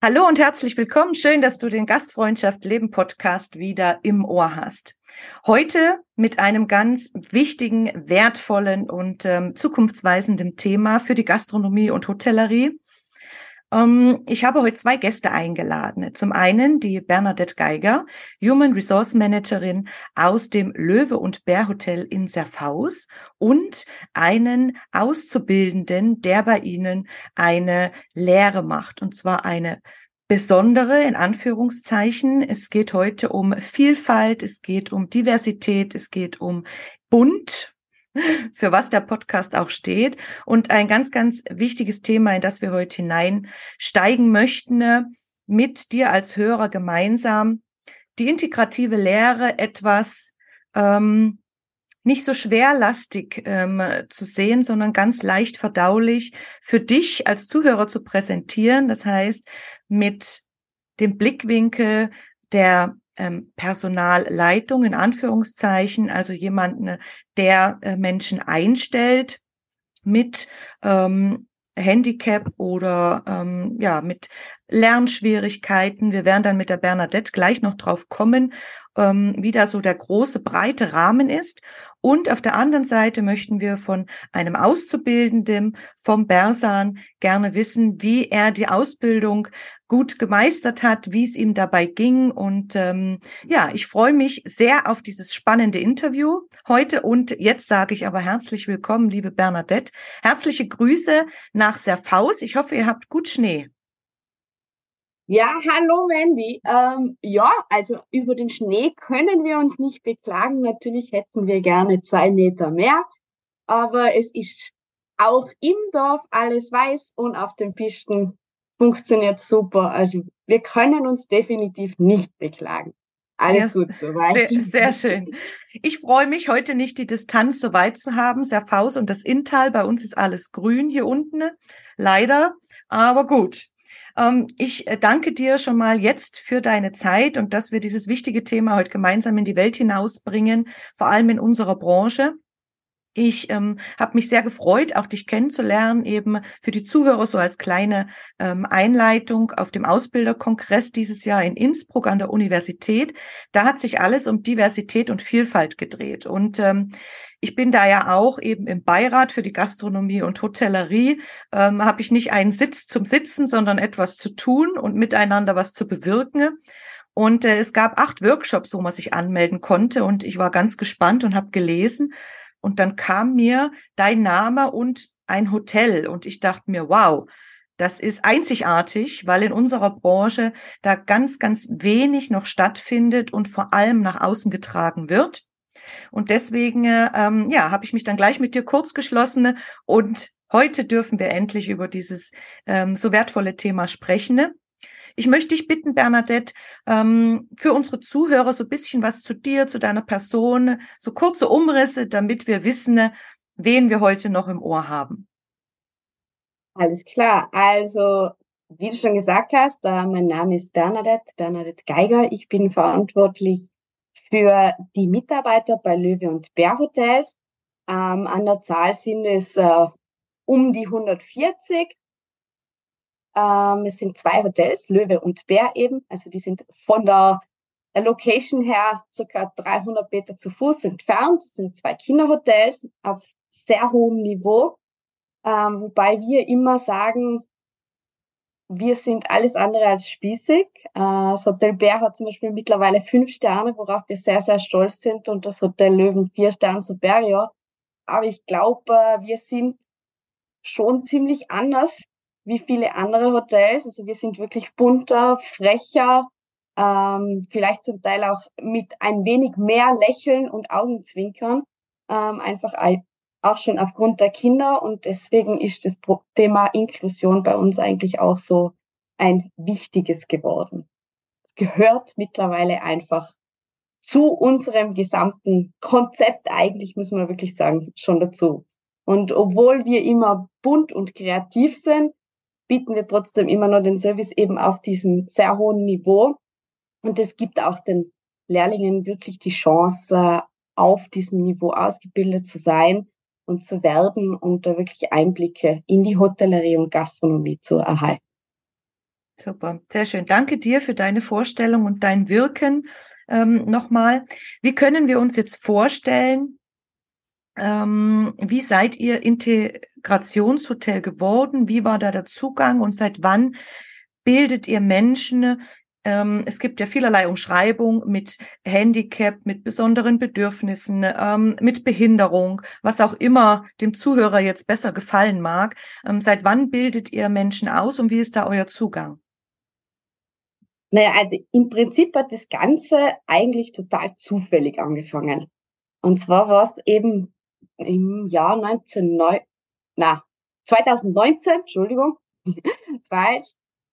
Hallo und herzlich willkommen. Schön, dass du den Gastfreundschaft Leben Podcast wieder im Ohr hast. Heute mit einem ganz wichtigen, wertvollen und ähm, zukunftsweisenden Thema für die Gastronomie und Hotellerie. Ähm, ich habe heute zwei Gäste eingeladen. Zum einen die Bernadette Geiger, Human Resource Managerin aus dem Löwe und Bär Hotel in Serfaus und einen Auszubildenden, der bei Ihnen eine Lehre macht, und zwar eine besondere in Anführungszeichen. Es geht heute um Vielfalt, es geht um Diversität, es geht um bunt, für was der Podcast auch steht. Und ein ganz, ganz wichtiges Thema, in das wir heute hineinsteigen möchten, äh, mit dir als Hörer gemeinsam, die integrative Lehre etwas ähm, nicht so schwerlastig ähm, zu sehen, sondern ganz leicht verdaulich für dich als Zuhörer zu präsentieren. Das heißt, mit dem Blickwinkel der ähm, Personalleitung in Anführungszeichen, also jemanden, der äh, Menschen einstellt mit ähm, Handicap oder ähm, ja mit Lernschwierigkeiten. Wir werden dann mit der Bernadette gleich noch drauf kommen, ähm, wie da so der große breite Rahmen ist. Und auf der anderen Seite möchten wir von einem Auszubildenden vom Bersan gerne wissen, wie er die Ausbildung gut gemeistert hat, wie es ihm dabei ging. Und ähm, ja, ich freue mich sehr auf dieses spannende Interview heute. Und jetzt sage ich aber herzlich willkommen, liebe Bernadette. Herzliche Grüße nach Serfaus. Ich hoffe, ihr habt gut Schnee. Ja, hallo Wendy. Ähm, ja, also über den Schnee können wir uns nicht beklagen. Natürlich hätten wir gerne zwei Meter mehr, aber es ist auch im Dorf alles weiß und auf den Pisten funktioniert super. Also wir können uns definitiv nicht beklagen. Alles yes, gut soweit. Sehr, sehr schön. Ich freue mich, heute nicht die Distanz so weit zu haben. Serfaus und das Inntal. Bei uns ist alles grün hier unten. Leider. Aber gut. Ähm, ich äh, danke dir schon mal jetzt für deine Zeit und dass wir dieses wichtige Thema heute gemeinsam in die Welt hinausbringen, vor allem in unserer Branche. Ich ähm, habe mich sehr gefreut, auch dich kennenzulernen, eben für die Zuhörer so als kleine ähm, Einleitung auf dem Ausbilderkongress dieses Jahr in Innsbruck an der Universität. Da hat sich alles um Diversität und Vielfalt gedreht. Und ähm, ich bin da ja auch eben im Beirat für die Gastronomie und Hotellerie. Ähm, habe ich nicht einen Sitz zum Sitzen, sondern etwas zu tun und miteinander was zu bewirken. Und äh, es gab acht Workshops, wo man sich anmelden konnte. Und ich war ganz gespannt und habe gelesen, und dann kam mir dein Name und ein Hotel. Und ich dachte mir, wow, das ist einzigartig, weil in unserer Branche da ganz, ganz wenig noch stattfindet und vor allem nach außen getragen wird. Und deswegen, ähm, ja, habe ich mich dann gleich mit dir kurz geschlossen und heute dürfen wir endlich über dieses ähm, so wertvolle Thema sprechen. Ich möchte dich bitten, Bernadette, ähm, für unsere Zuhörer so ein bisschen was zu dir, zu deiner Person, so kurze Umrisse, damit wir wissen, wen wir heute noch im Ohr haben. Alles klar. Also, wie du schon gesagt hast, äh, mein Name ist Bernadette, Bernadette Geiger. Ich bin verantwortlich für die Mitarbeiter bei Löwe und Bär Hotels. Ähm, an der Zahl sind es äh, um die 140 ähm, es sind zwei Hotels, Löwe und Bär eben. Also die sind von der Location her circa 300 Meter zu Fuß entfernt. Das sind zwei Kinderhotels auf sehr hohem Niveau. Ähm, wobei wir immer sagen, wir sind alles andere als spießig. Äh, das Hotel Bär hat zum Beispiel mittlerweile fünf Sterne, worauf wir sehr, sehr stolz sind und das Hotel Löwen vier Sterne superior. Aber ich glaube, äh, wir sind schon ziemlich anders wie viele andere Hotels. Also wir sind wirklich bunter, frecher, ähm, vielleicht zum Teil auch mit ein wenig mehr Lächeln und Augenzwinkern. ähm, einfach auch schon aufgrund der Kinder und deswegen ist das Thema Inklusion bei uns eigentlich auch so ein wichtiges geworden. Es gehört mittlerweile einfach zu unserem gesamten Konzept eigentlich, muss man wirklich sagen, schon dazu. Und obwohl wir immer bunt und kreativ sind, bieten wir trotzdem immer noch den Service eben auf diesem sehr hohen Niveau. Und es gibt auch den Lehrlingen wirklich die Chance, auf diesem Niveau ausgebildet zu sein und zu werden und da wirklich Einblicke in die Hotellerie und Gastronomie zu erhalten. Super, sehr schön. Danke dir für deine Vorstellung und dein Wirken ähm, nochmal. Wie können wir uns jetzt vorstellen, ähm, wie seid ihr Integrationshotel geworden? Wie war da der Zugang und seit wann bildet ihr Menschen? Ähm, es gibt ja vielerlei Umschreibung mit Handicap, mit besonderen Bedürfnissen, ähm, mit Behinderung, was auch immer dem Zuhörer jetzt besser gefallen mag. Ähm, seit wann bildet ihr Menschen aus und wie ist da euer Zugang? Naja, also im Prinzip hat das Ganze eigentlich total zufällig angefangen. Und zwar war es eben im Jahr 1909, na, 2019, Entschuldigung, weil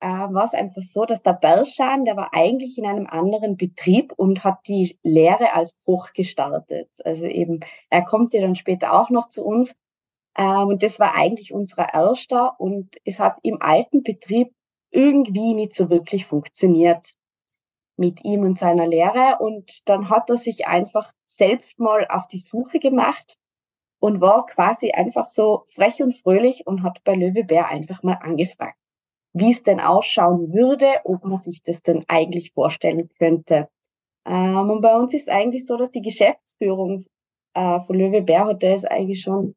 äh, war es einfach so, dass der Berschan, der war eigentlich in einem anderen Betrieb und hat die Lehre als Koch gestartet. Also eben, er kommt ja dann später auch noch zu uns. Ähm, und das war eigentlich unser erster und es hat im alten Betrieb irgendwie nicht so wirklich funktioniert mit ihm und seiner Lehre. Und dann hat er sich einfach selbst mal auf die Suche gemacht und war quasi einfach so frech und fröhlich und hat bei Löwe Bär einfach mal angefragt, wie es denn ausschauen würde, ob man sich das denn eigentlich vorstellen könnte. Ähm, und bei uns ist eigentlich so, dass die Geschäftsführung äh, von Löwe Bär Hotels eigentlich schon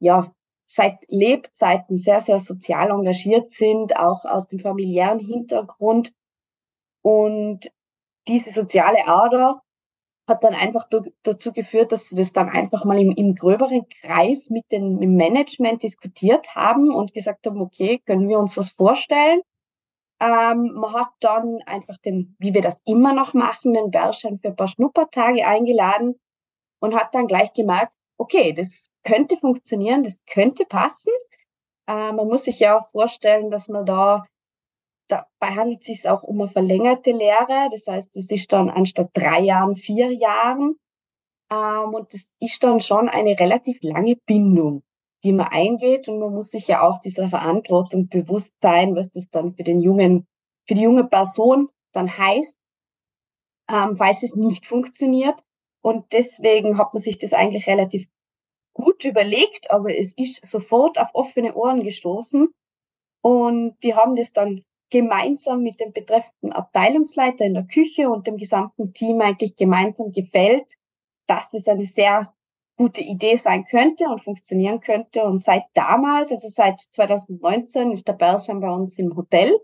ja seit Lebzeiten sehr, sehr sozial engagiert sind, auch aus dem familiären Hintergrund. Und diese soziale Ader hat dann einfach dazu geführt, dass sie das dann einfach mal im, im gröberen Kreis mit dem Management diskutiert haben und gesagt haben, okay, können wir uns das vorstellen? Ähm, man hat dann einfach den, wie wir das immer noch machen, den Bärschein für ein paar Schnuppertage eingeladen und hat dann gleich gemerkt, okay, das könnte funktionieren, das könnte passen. Äh, man muss sich ja auch vorstellen, dass man da, dabei handelt es sich auch um eine verlängerte Lehre. Das heißt, es ist dann anstatt drei Jahren, vier Jahren. Ähm, und das ist dann schon eine relativ lange Bindung, die man eingeht. Und man muss sich ja auch dieser Verantwortung bewusst sein, was das dann für den jungen, für die junge Person dann heißt, ähm, falls es nicht funktioniert. Und deswegen hat man sich das eigentlich relativ gut überlegt, aber es ist sofort auf offene Ohren gestoßen. Und die haben das dann gemeinsam mit dem betreffenden Abteilungsleiter in der Küche und dem gesamten Team eigentlich gemeinsam gefällt, dass das eine sehr gute Idee sein könnte und funktionieren könnte. Und seit damals, also seit 2019, ist der Bersham bei uns im Hotel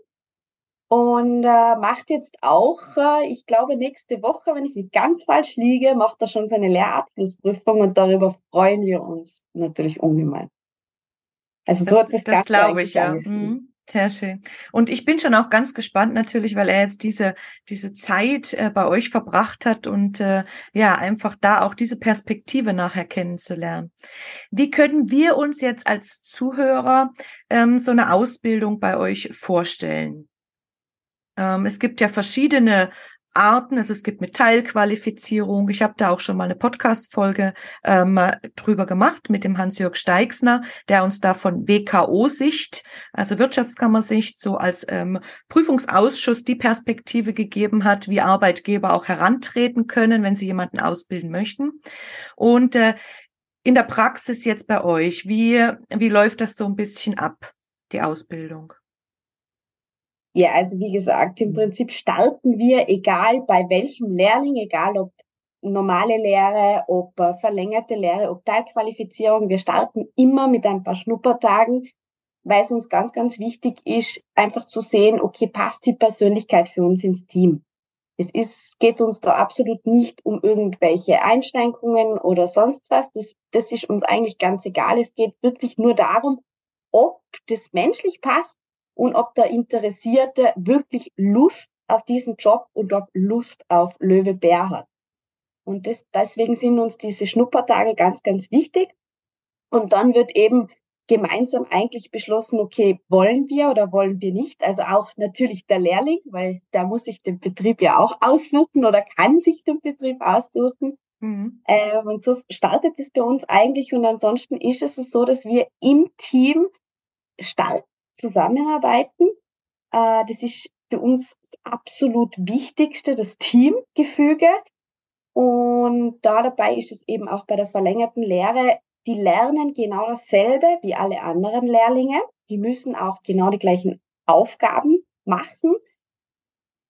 und äh, macht jetzt auch, äh, ich glaube, nächste Woche, wenn ich nicht ganz falsch liege, macht er schon seine Lehrabschlussprüfung und darüber freuen wir uns natürlich ungemein. Also so das, hat das, das glaube ich ja. Mhm. Sehr schön. Und ich bin schon auch ganz gespannt natürlich, weil er jetzt diese, diese Zeit äh, bei euch verbracht hat und äh, ja, einfach da auch diese Perspektive nachher kennenzulernen. Wie können wir uns jetzt als Zuhörer ähm, so eine Ausbildung bei euch vorstellen? Ähm, es gibt ja verschiedene Arten. Also es gibt Metallqualifizierung. Ich habe da auch schon mal eine Podcast-Folge ähm, drüber gemacht mit dem Hans-Jörg Steixner, der uns da von WKO-Sicht, also Wirtschaftskammersicht, so als ähm, Prüfungsausschuss die Perspektive gegeben hat, wie Arbeitgeber auch herantreten können, wenn sie jemanden ausbilden möchten. Und äh, in der Praxis jetzt bei euch, wie, wie läuft das so ein bisschen ab, die Ausbildung? Ja, also wie gesagt, im Prinzip starten wir, egal bei welchem Lehrling, egal ob normale Lehre, ob äh, verlängerte Lehre, ob Teilqualifizierung, wir starten immer mit ein paar Schnuppertagen, weil es uns ganz, ganz wichtig ist, einfach zu sehen, okay, passt die Persönlichkeit für uns ins Team. Es ist, geht uns da absolut nicht um irgendwelche Einschränkungen oder sonst was. Das, das ist uns eigentlich ganz egal. Es geht wirklich nur darum, ob das menschlich passt und ob der Interessierte wirklich Lust auf diesen Job und ob Lust auf Löwe Bär hat. Und das, deswegen sind uns diese Schnuppertage ganz, ganz wichtig. Und dann wird eben gemeinsam eigentlich beschlossen, okay, wollen wir oder wollen wir nicht? Also auch natürlich der Lehrling, weil der muss sich den Betrieb ja auch aussuchen oder kann sich den Betrieb aussuchen. Mhm. Ähm, und so startet es bei uns eigentlich. Und ansonsten ist es so, dass wir im Team stark zusammenarbeiten. Äh, das ist für uns das absolut Wichtigste, das Teamgefüge. Und da dabei ist es eben auch bei der verlängerten Lehre, die lernen genau dasselbe wie alle anderen Lehrlinge. Die müssen auch genau die gleichen Aufgaben machen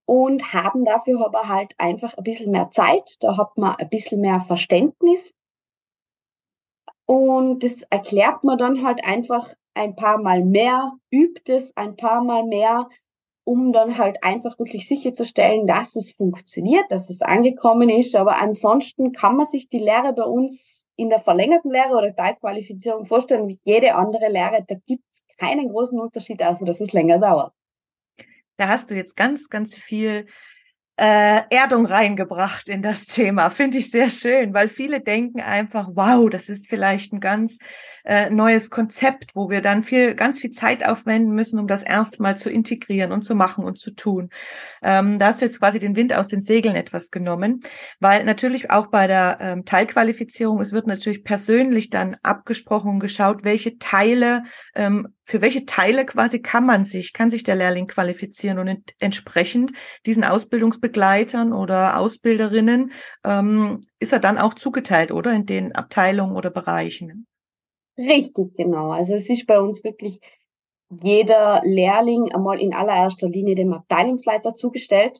und haben dafür aber halt einfach ein bisschen mehr Zeit. Da hat man ein bisschen mehr Verständnis. Und das erklärt man dann halt einfach ein paar Mal mehr, übt es ein paar Mal mehr, um dann halt einfach wirklich sicherzustellen, dass es funktioniert, dass es angekommen ist. Aber ansonsten kann man sich die Lehre bei uns in der verlängerten Lehre oder Teilqualifizierung vorstellen wie jede andere Lehre. Da gibt es keinen großen Unterschied, also dass es länger dauert. Da hast du jetzt ganz, ganz viel äh, Erdung reingebracht in das Thema. Finde ich sehr schön, weil viele denken einfach, wow, das ist vielleicht ein ganz äh, neues Konzept, wo wir dann viel, ganz viel Zeit aufwenden müssen, um das erstmal zu integrieren und zu machen und zu tun. Ähm, da hast du jetzt quasi den Wind aus den Segeln etwas genommen, weil natürlich auch bei der ähm, Teilqualifizierung, es wird natürlich persönlich dann abgesprochen und geschaut, welche Teile ähm, für welche Teile quasi kann man sich, kann sich der Lehrling qualifizieren und ent entsprechend diesen Ausbildungsbegleitern oder Ausbilderinnen ähm, ist er dann auch zugeteilt, oder in den Abteilungen oder Bereichen? Richtig, genau. Also es ist bei uns wirklich jeder Lehrling einmal in allererster Linie dem Abteilungsleiter zugestellt,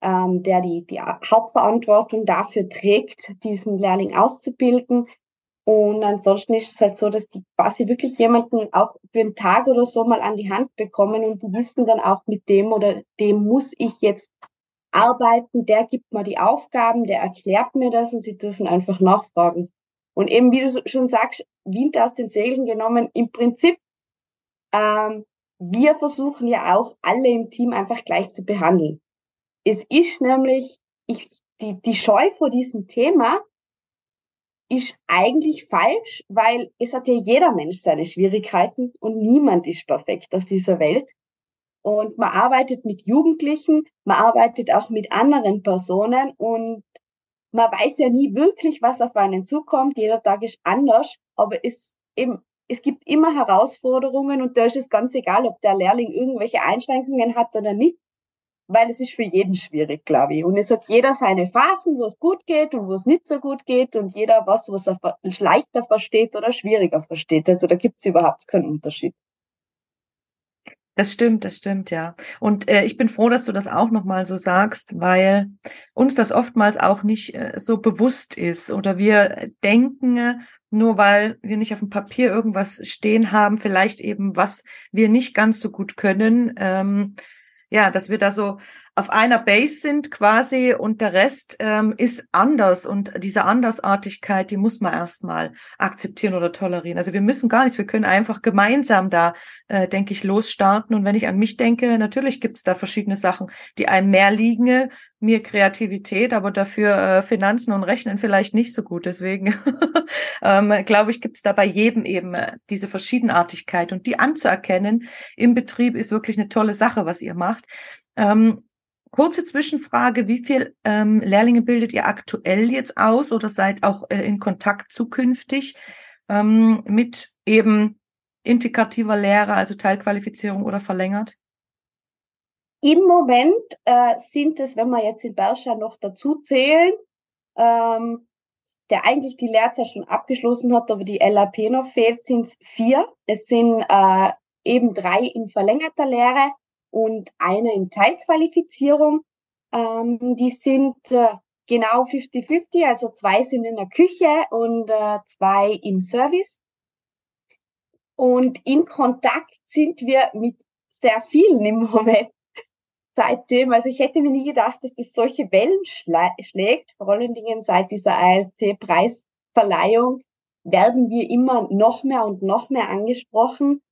ähm, der die, die Hauptverantwortung dafür trägt, diesen Lehrling auszubilden. Und ansonsten ist es halt so, dass die quasi wirklich jemanden auch für einen Tag oder so mal an die Hand bekommen und die wissen dann auch mit dem oder dem muss ich jetzt arbeiten, der gibt mir die Aufgaben, der erklärt mir das und sie dürfen einfach nachfragen. Und eben, wie du schon sagst, Wind aus den Segeln genommen, im Prinzip, ähm, wir versuchen ja auch alle im Team einfach gleich zu behandeln. Es ist nämlich, ich, die, die Scheu vor diesem Thema ist eigentlich falsch, weil es hat ja jeder Mensch seine Schwierigkeiten und niemand ist perfekt auf dieser Welt. Und man arbeitet mit Jugendlichen, man arbeitet auch mit anderen Personen und man weiß ja nie wirklich, was auf einen zukommt. Jeder Tag ist anders, aber es eben, es gibt immer Herausforderungen und da ist es ganz egal, ob der Lehrling irgendwelche Einschränkungen hat oder nicht weil es ist für jeden schwierig, glaube ich. Und es hat jeder seine Phasen, wo es gut geht und wo es nicht so gut geht und jeder was, was er leichter versteht oder schwieriger versteht. Also da gibt es überhaupt keinen Unterschied. Das stimmt, das stimmt, ja. Und äh, ich bin froh, dass du das auch nochmal so sagst, weil uns das oftmals auch nicht äh, so bewusst ist oder wir denken, äh, nur weil wir nicht auf dem Papier irgendwas stehen haben, vielleicht eben, was wir nicht ganz so gut können, ähm, ja, dass wir da so auf einer Base sind quasi und der Rest ähm, ist anders und diese Andersartigkeit, die muss man erstmal akzeptieren oder tolerieren. Also wir müssen gar nichts, wir können einfach gemeinsam da, äh, denke ich, losstarten. Und wenn ich an mich denke, natürlich gibt es da verschiedene Sachen, die einem mehr liegen, mir Kreativität, aber dafür äh, Finanzen und Rechnen vielleicht nicht so gut. Deswegen ähm, glaube ich, gibt es da bei jedem eben äh, diese Verschiedenartigkeit und die anzuerkennen im Betrieb ist wirklich eine tolle Sache, was ihr macht. Ähm, Kurze Zwischenfrage, wie viel ähm, Lehrlinge bildet ihr aktuell jetzt aus oder seid auch äh, in Kontakt zukünftig ähm, mit eben integrativer Lehre, also Teilqualifizierung oder verlängert? Im Moment äh, sind es, wenn wir jetzt in Berscha noch dazu zählen, ähm, der eigentlich die Lehrzeit schon abgeschlossen hat, aber die LAP noch fehlt, sind es vier. Es sind äh, eben drei in verlängerter Lehre und eine in Teilqualifizierung. Ähm, die sind äh, genau 50-50, also zwei sind in der Küche und äh, zwei im Service. Und in Kontakt sind wir mit sehr vielen im Moment seitdem. Also ich hätte mir nie gedacht, dass das solche Wellen schlägt. Vor allen Dingen seit dieser ALT-Preisverleihung werden wir immer noch mehr und noch mehr angesprochen.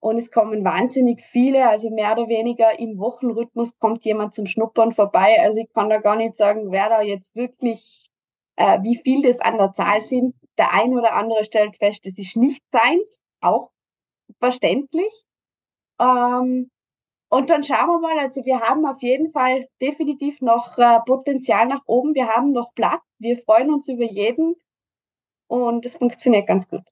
Und es kommen wahnsinnig viele, also mehr oder weniger im Wochenrhythmus kommt jemand zum Schnuppern vorbei. Also ich kann da gar nicht sagen, wer da jetzt wirklich äh, wie viel das an der Zahl sind. Der ein oder andere stellt fest, das ist nicht seins, auch verständlich. Ähm, und dann schauen wir mal, also wir haben auf jeden Fall definitiv noch äh, Potenzial nach oben, wir haben noch Platz, wir freuen uns über jeden und es funktioniert ganz gut.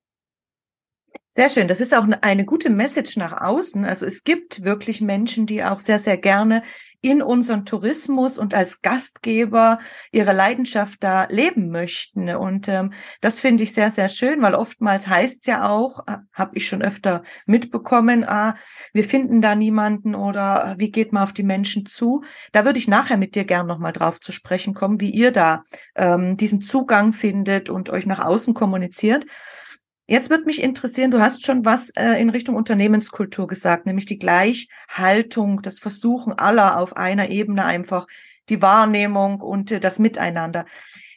Sehr schön. Das ist auch eine gute Message nach außen. Also es gibt wirklich Menschen, die auch sehr, sehr gerne in unseren Tourismus und als Gastgeber ihre Leidenschaft da leben möchten. Und ähm, das finde ich sehr, sehr schön, weil oftmals heißt ja auch, äh, habe ich schon öfter mitbekommen, ah, wir finden da niemanden oder äh, wie geht man auf die Menschen zu. Da würde ich nachher mit dir gern nochmal drauf zu sprechen kommen, wie ihr da ähm, diesen Zugang findet und euch nach außen kommuniziert. Jetzt wird mich interessieren, du hast schon was äh, in Richtung Unternehmenskultur gesagt, nämlich die Gleichhaltung, das Versuchen aller auf einer Ebene einfach die Wahrnehmung und äh, das Miteinander.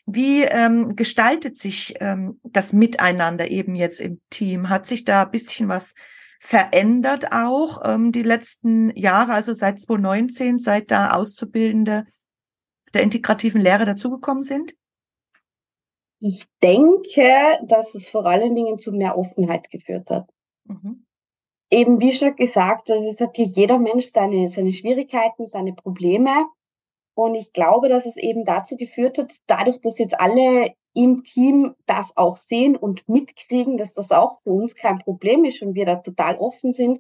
Wie ähm, gestaltet sich ähm, das Miteinander eben jetzt im Team? Hat sich da ein bisschen was verändert auch ähm, die letzten Jahre, also seit 2019, seit da Auszubildende der integrativen Lehre dazugekommen sind? Ich denke, dass es vor allen Dingen zu mehr Offenheit geführt hat. Mhm. Eben wie schon gesagt, also es hat hier jeder Mensch seine, seine Schwierigkeiten, seine Probleme. Und ich glaube, dass es eben dazu geführt hat, dadurch, dass jetzt alle im Team das auch sehen und mitkriegen, dass das auch für uns kein Problem ist und wir da total offen sind,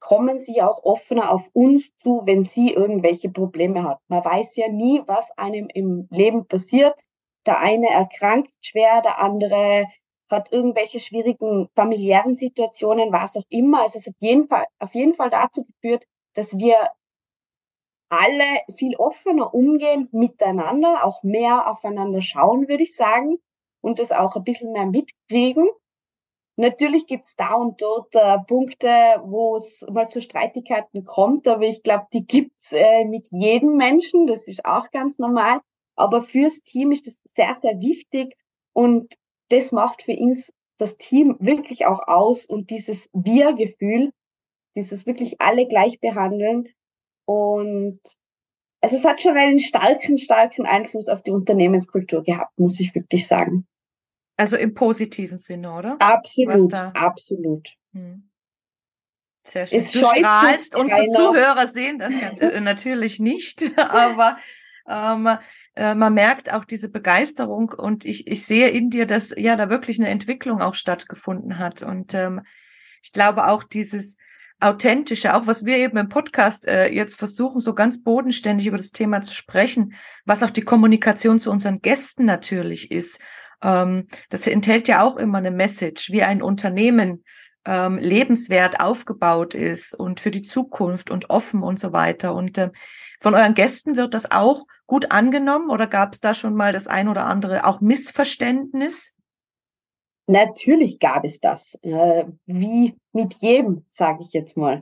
kommen sie auch offener auf uns zu, wenn sie irgendwelche Probleme hat. Man weiß ja nie, was einem im Leben passiert. Der eine erkrankt schwer, der andere hat irgendwelche schwierigen familiären Situationen, was auch immer. Also es hat jeden Fall, auf jeden Fall dazu geführt, dass wir alle viel offener umgehen miteinander, auch mehr aufeinander schauen, würde ich sagen, und das auch ein bisschen mehr mitkriegen. Natürlich gibt's da und dort äh, Punkte, wo es mal zu Streitigkeiten kommt, aber ich glaube, die gibt's äh, mit jedem Menschen, das ist auch ganz normal. Aber fürs Team ist das sehr, sehr wichtig und das macht für uns das Team wirklich auch aus und dieses Wir-Gefühl, dieses wirklich alle gleich behandeln. Und also es hat schon einen starken, starken Einfluss auf die Unternehmenskultur gehabt, muss ich wirklich sagen. Also im positiven Sinne, oder? Absolut, absolut. Hm. Sehr schön. Es du strahlst, unsere Zuhörer sehen das natürlich nicht, aber ähm, äh, man merkt auch diese Begeisterung und ich, ich sehe in dir, dass ja da wirklich eine Entwicklung auch stattgefunden hat. Und ähm, ich glaube auch dieses authentische, auch was wir eben im Podcast äh, jetzt versuchen, so ganz bodenständig über das Thema zu sprechen, was auch die Kommunikation zu unseren Gästen natürlich ist. Ähm, das enthält ja auch immer eine Message, wie ein Unternehmen ähm, lebenswert aufgebaut ist und für die Zukunft und offen und so weiter. Und äh, von euren Gästen wird das auch gut angenommen oder gab es da schon mal das ein oder andere auch Missverständnis? Natürlich gab es das, äh, wie mit jedem, sage ich jetzt mal.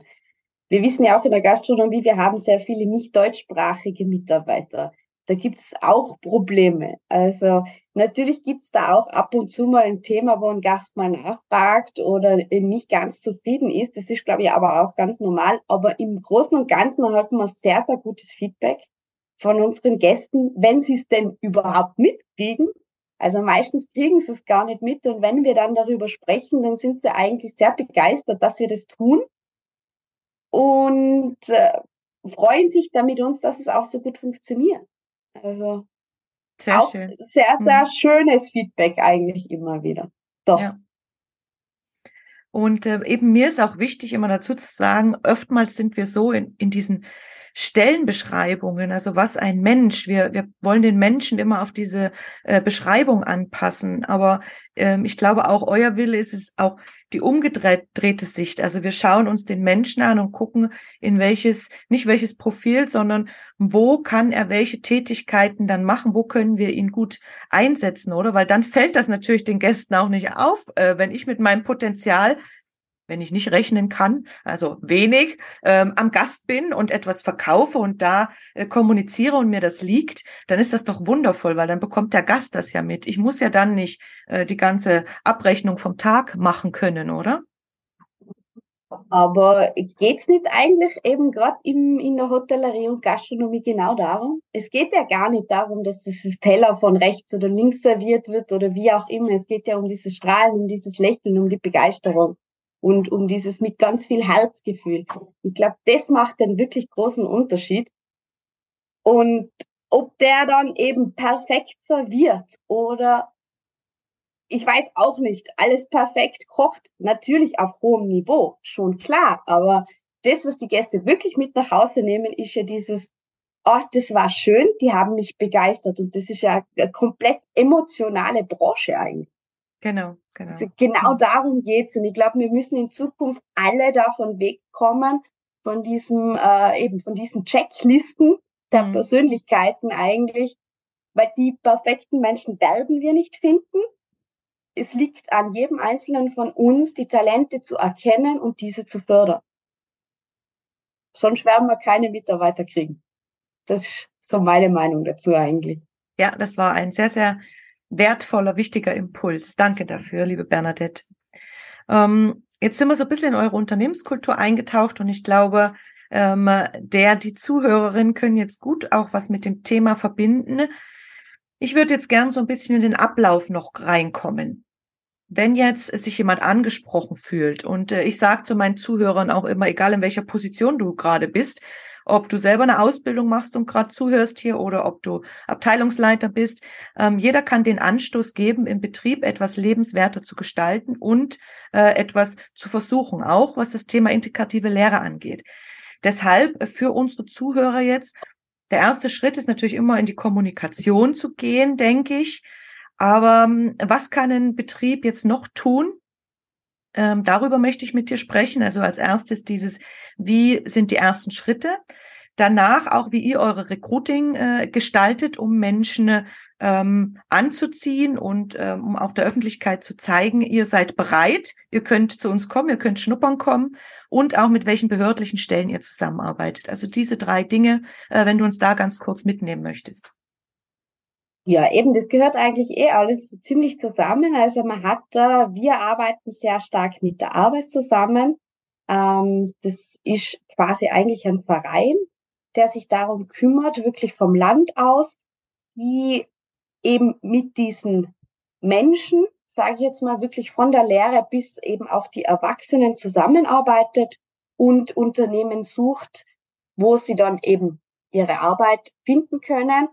Wir wissen ja auch in der Gastronomie, wir haben sehr viele nicht deutschsprachige Mitarbeiter da gibt's auch Probleme. Also natürlich gibt's da auch ab und zu mal ein Thema, wo ein Gast mal nachfragt oder nicht ganz zufrieden ist. Das ist, glaube ich, aber auch ganz normal. Aber im Großen und Ganzen erhalten wir sehr, sehr gutes Feedback von unseren Gästen, wenn sie es denn überhaupt mitkriegen. Also meistens kriegen sie es gar nicht mit und wenn wir dann darüber sprechen, dann sind sie eigentlich sehr begeistert, dass sie das tun und äh, freuen sich dann mit uns, dass es auch so gut funktioniert. Also sehr auch schön. sehr, sehr mhm. schönes Feedback eigentlich immer wieder. Doch. Ja. Und äh, eben mir ist auch wichtig, immer dazu zu sagen, oftmals sind wir so in, in diesen Stellenbeschreibungen, also was ein Mensch, wir, wir wollen den Menschen immer auf diese äh, Beschreibung anpassen, aber ähm, ich glaube auch euer Wille ist es auch die umgedrehte Sicht. Also wir schauen uns den Menschen an und gucken, in welches, nicht welches Profil, sondern wo kann er welche Tätigkeiten dann machen, wo können wir ihn gut einsetzen, oder? Weil dann fällt das natürlich den Gästen auch nicht auf, äh, wenn ich mit meinem Potenzial wenn ich nicht rechnen kann, also wenig, ähm, am Gast bin und etwas verkaufe und da äh, kommuniziere und mir das liegt, dann ist das doch wundervoll, weil dann bekommt der Gast das ja mit. Ich muss ja dann nicht äh, die ganze Abrechnung vom Tag machen können, oder? Aber geht's nicht eigentlich eben gerade in der Hotellerie und Gastronomie genau darum? Es geht ja gar nicht darum, dass dieses Teller von rechts oder links serviert wird oder wie auch immer. Es geht ja um dieses Strahlen, um dieses Lächeln, um die Begeisterung und um dieses mit ganz viel Herzgefühl. Ich glaube, das macht den wirklich großen Unterschied. Und ob der dann eben perfekt serviert oder ich weiß auch nicht, alles perfekt kocht, natürlich auf hohem Niveau, schon klar, aber das, was die Gäste wirklich mit nach Hause nehmen, ist ja dieses, oh, das war schön, die haben mich begeistert und das ist ja eine komplett emotionale Branche eigentlich. Genau, genau. Also genau mhm. darum geht's und ich glaube, wir müssen in Zukunft alle davon wegkommen, von diesem, äh, eben von diesen Checklisten der mhm. Persönlichkeiten eigentlich, weil die perfekten Menschen werden wir nicht finden es liegt an jedem Einzelnen von uns, die Talente zu erkennen und diese zu fördern. Sonst werden wir keine Mitarbeiter kriegen. Das ist so meine Meinung dazu eigentlich. Ja, das war ein sehr, sehr wertvoller, wichtiger Impuls. Danke dafür, liebe Bernadette. Ähm, jetzt sind wir so ein bisschen in eure Unternehmenskultur eingetaucht und ich glaube, ähm, der, die Zuhörerinnen können jetzt gut auch was mit dem Thema verbinden. Ich würde jetzt gern so ein bisschen in den Ablauf noch reinkommen wenn jetzt sich jemand angesprochen fühlt und äh, ich sage zu meinen Zuhörern auch immer, egal in welcher Position du gerade bist, ob du selber eine Ausbildung machst und gerade zuhörst hier oder ob du Abteilungsleiter bist, ähm, jeder kann den Anstoß geben, im Betrieb etwas lebenswerter zu gestalten und äh, etwas zu versuchen, auch was das Thema integrative Lehre angeht. Deshalb äh, für unsere Zuhörer jetzt, der erste Schritt ist natürlich immer in die Kommunikation zu gehen, denke ich aber ähm, was kann ein Betrieb jetzt noch tun? Ähm, darüber möchte ich mit dir sprechen. Also als erstes dieses, wie sind die ersten Schritte? Danach auch, wie ihr eure Recruiting äh, gestaltet, um Menschen ähm, anzuziehen und ähm, um auch der Öffentlichkeit zu zeigen, ihr seid bereit, ihr könnt zu uns kommen, ihr könnt schnuppern kommen und auch mit welchen behördlichen Stellen ihr zusammenarbeitet. Also diese drei Dinge, äh, wenn du uns da ganz kurz mitnehmen möchtest. Ja, eben, das gehört eigentlich eh alles ziemlich zusammen. Also man hat da, wir arbeiten sehr stark mit der Arbeit zusammen. Ähm, das ist quasi eigentlich ein Verein, der sich darum kümmert, wirklich vom Land aus, die eben mit diesen Menschen, sage ich jetzt mal, wirklich von der Lehre bis eben auf die Erwachsenen zusammenarbeitet und Unternehmen sucht, wo sie dann eben ihre Arbeit finden können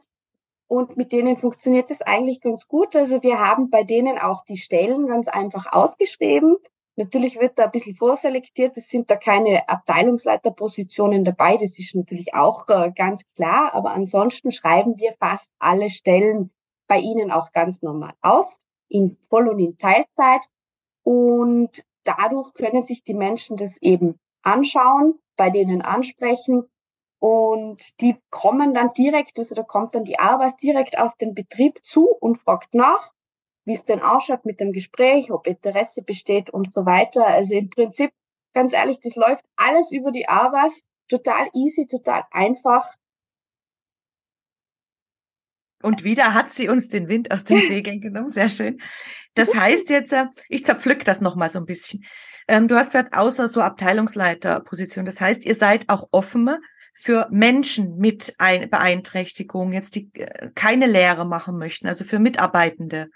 und mit denen funktioniert es eigentlich ganz gut. Also wir haben bei denen auch die Stellen ganz einfach ausgeschrieben. Natürlich wird da ein bisschen vorselektiert. Es sind da keine Abteilungsleiterpositionen dabei. Das ist natürlich auch äh, ganz klar. Aber ansonsten schreiben wir fast alle Stellen bei Ihnen auch ganz normal aus, in Voll- und in Teilzeit. Und dadurch können sich die Menschen das eben anschauen, bei denen ansprechen und die kommen dann direkt, also da kommt dann die Arbeit direkt auf den Betrieb zu und fragt nach, wie es denn ausschaut mit dem Gespräch, ob Interesse besteht und so weiter. Also im Prinzip, ganz ehrlich, das läuft alles über die Arbeit, total easy, total einfach. Und wieder hat sie uns den Wind aus den Segeln genommen. Sehr schön. Das heißt jetzt, äh, ich zerpflück das nochmal so ein bisschen. Ähm, du hast gesagt, außer so Abteilungsleiterposition. Das heißt, ihr seid auch offen für Menschen mit ein Beeinträchtigung, jetzt die äh, keine Lehre machen möchten, also für Mitarbeitende.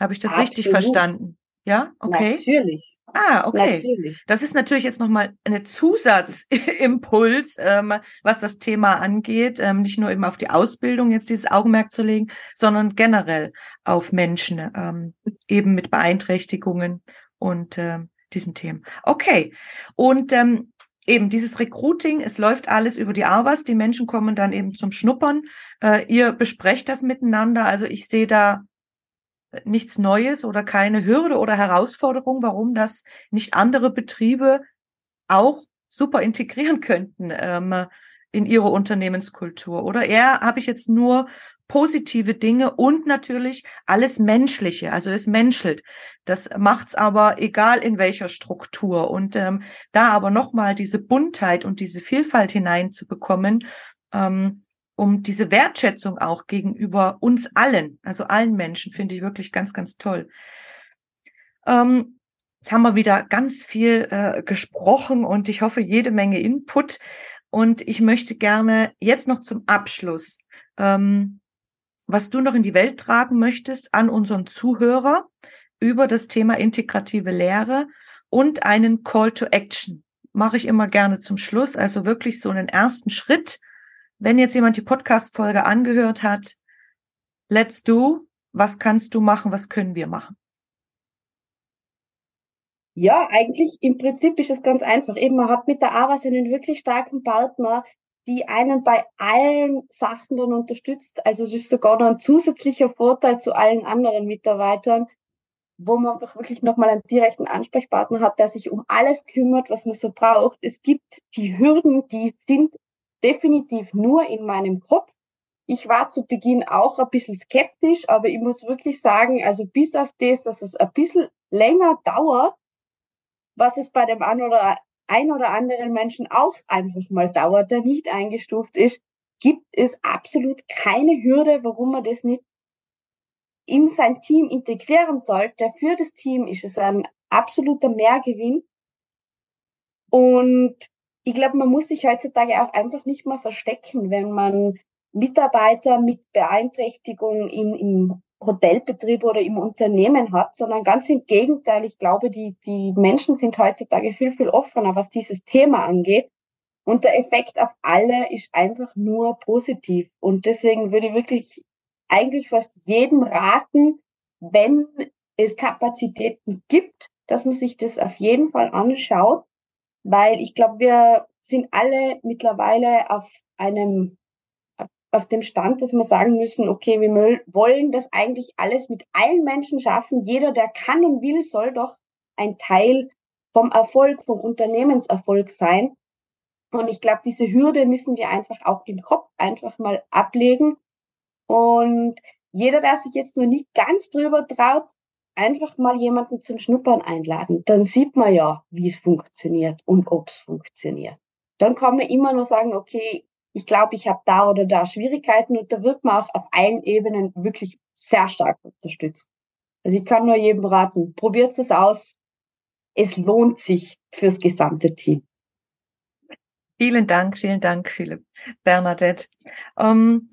Habe ich das Absolut. richtig verstanden? Ja, okay. Natürlich. Ah, okay. Natürlich. Das ist natürlich jetzt nochmal eine Zusatzimpuls, ähm, was das Thema angeht, ähm, nicht nur eben auf die Ausbildung jetzt dieses Augenmerk zu legen, sondern generell auf Menschen ähm, eben mit Beeinträchtigungen und äh, diesen Themen. Okay. Und ähm, eben dieses Recruiting, es läuft alles über die Arvas, die Menschen kommen dann eben zum Schnuppern. Äh, ihr besprecht das miteinander. Also ich sehe da nichts Neues oder keine Hürde oder Herausforderung, warum das nicht andere Betriebe auch super integrieren könnten ähm, in ihre Unternehmenskultur. Oder eher habe ich jetzt nur positive Dinge und natürlich alles Menschliche, also es menschelt. Das macht's aber egal in welcher Struktur. Und ähm, da aber nochmal diese Buntheit und diese Vielfalt hineinzubekommen, ähm, um diese Wertschätzung auch gegenüber uns allen, also allen Menschen, finde ich wirklich ganz, ganz toll. Ähm, Jetzt haben wir wieder ganz viel äh, gesprochen und ich hoffe jede Menge Input. Und ich möchte gerne jetzt noch zum Abschluss, ähm, was du noch in die Welt tragen möchtest an unseren Zuhörer über das Thema integrative Lehre und einen Call to Action. Mache ich immer gerne zum Schluss. Also wirklich so einen ersten Schritt. Wenn jetzt jemand die Podcast-Folge angehört hat, let's do. Was kannst du machen? Was können wir machen? Ja, eigentlich im Prinzip ist es ganz einfach. Eben, man hat mit der AWAS einen wirklich starken Partner, die einen bei allen Sachen dann unterstützt. Also es ist sogar noch ein zusätzlicher Vorteil zu allen anderen Mitarbeitern, wo man wirklich nochmal einen direkten Ansprechpartner hat, der sich um alles kümmert, was man so braucht. Es gibt die Hürden, die sind definitiv nur in meinem Kopf. Ich war zu Beginn auch ein bisschen skeptisch, aber ich muss wirklich sagen, also bis auf das, dass es ein bisschen länger dauert, was es bei dem ein oder, ein oder anderen Menschen auch einfach mal dauert, der nicht eingestuft ist, gibt es absolut keine Hürde, warum man das nicht in sein Team integrieren sollte. Für das Team ist es ein absoluter Mehrgewinn. Und ich glaube, man muss sich heutzutage auch einfach nicht mehr verstecken, wenn man Mitarbeiter mit Beeinträchtigung im, im Hotelbetrieb oder im Unternehmen hat, sondern ganz im Gegenteil. Ich glaube, die, die Menschen sind heutzutage viel, viel offener, was dieses Thema angeht. Und der Effekt auf alle ist einfach nur positiv. Und deswegen würde ich wirklich eigentlich fast jedem raten, wenn es Kapazitäten gibt, dass man sich das auf jeden Fall anschaut, weil ich glaube, wir sind alle mittlerweile auf einem auf dem Stand, dass wir sagen müssen, okay, wir wollen das eigentlich alles mit allen Menschen schaffen. Jeder, der kann und will, soll doch ein Teil vom Erfolg, vom Unternehmenserfolg sein. Und ich glaube, diese Hürde müssen wir einfach auch im Kopf einfach mal ablegen. Und jeder, der sich jetzt nur nicht ganz drüber traut, einfach mal jemanden zum Schnuppern einladen. Dann sieht man ja, wie es funktioniert und ob es funktioniert. Dann kann man immer nur sagen, okay, ich glaube, ich habe da oder da Schwierigkeiten und da wird man auch auf allen Ebenen wirklich sehr stark unterstützt. Also ich kann nur jedem raten, probiert es aus. Es lohnt sich fürs gesamte Team. Vielen Dank, vielen Dank, Philipp. Bernadette. Ähm,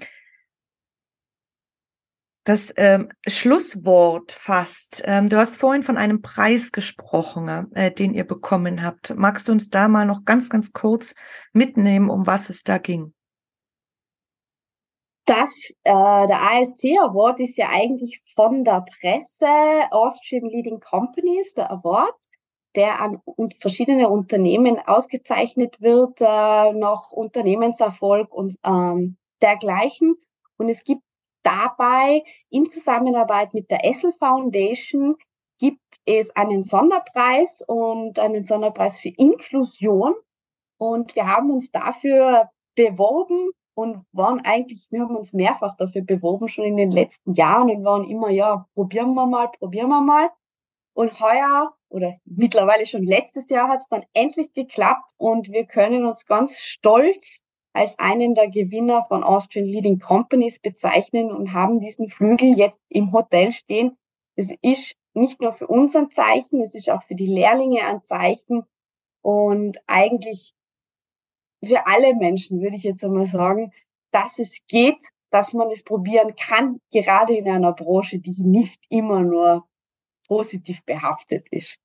das ähm, Schlusswort fast. Ähm, du hast vorhin von einem Preis gesprochen, äh, den ihr bekommen habt. Magst du uns da mal noch ganz, ganz kurz mitnehmen, um was es da ging? Das, äh, der ALC Award ist ja eigentlich von der Presse Austrian Leading Companies, der Award, der an verschiedene Unternehmen ausgezeichnet wird, äh, noch Unternehmenserfolg und ähm, dergleichen. Und es gibt Dabei in Zusammenarbeit mit der Essel Foundation gibt es einen Sonderpreis und einen Sonderpreis für Inklusion. Und wir haben uns dafür beworben und waren eigentlich, wir haben uns mehrfach dafür beworben, schon in den letzten Jahren und waren immer, ja, probieren wir mal, probieren wir mal. Und heuer oder mittlerweile schon letztes Jahr hat es dann endlich geklappt und wir können uns ganz stolz als einen der Gewinner von Austrian Leading Companies bezeichnen und haben diesen Flügel jetzt im Hotel stehen. Es ist nicht nur für uns ein Zeichen, es ist auch für die Lehrlinge ein Zeichen und eigentlich für alle Menschen, würde ich jetzt einmal sagen, dass es geht, dass man es probieren kann, gerade in einer Branche, die nicht immer nur positiv behaftet ist.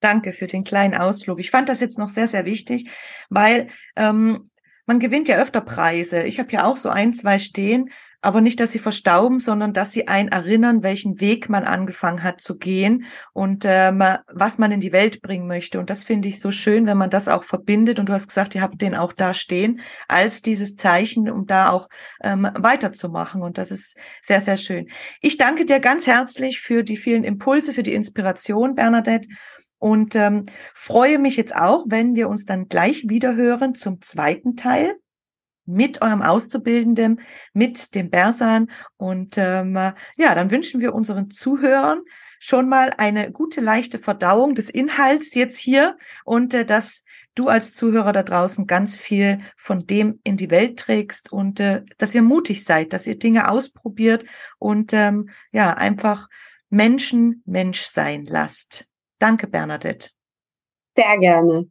Danke für den kleinen Ausflug. Ich fand das jetzt noch sehr, sehr wichtig, weil ähm, man gewinnt ja öfter Preise. Ich habe ja auch so ein, zwei stehen, aber nicht, dass sie verstauben, sondern dass sie einen erinnern, welchen Weg man angefangen hat zu gehen und ähm, was man in die Welt bringen möchte. Und das finde ich so schön, wenn man das auch verbindet. Und du hast gesagt, ihr habt den auch da stehen als dieses Zeichen, um da auch ähm, weiterzumachen. Und das ist sehr, sehr schön. Ich danke dir ganz herzlich für die vielen Impulse, für die Inspiration, Bernadette. Und ähm, freue mich jetzt auch, wenn wir uns dann gleich wieder hören zum zweiten Teil mit eurem Auszubildenden, mit dem Bersan. Und ähm, ja, dann wünschen wir unseren Zuhörern schon mal eine gute, leichte Verdauung des Inhalts jetzt hier und äh, dass du als Zuhörer da draußen ganz viel von dem in die Welt trägst und äh, dass ihr mutig seid, dass ihr Dinge ausprobiert und ähm, ja, einfach Menschen Mensch sein lasst. Danke, Bernadette. Sehr gerne.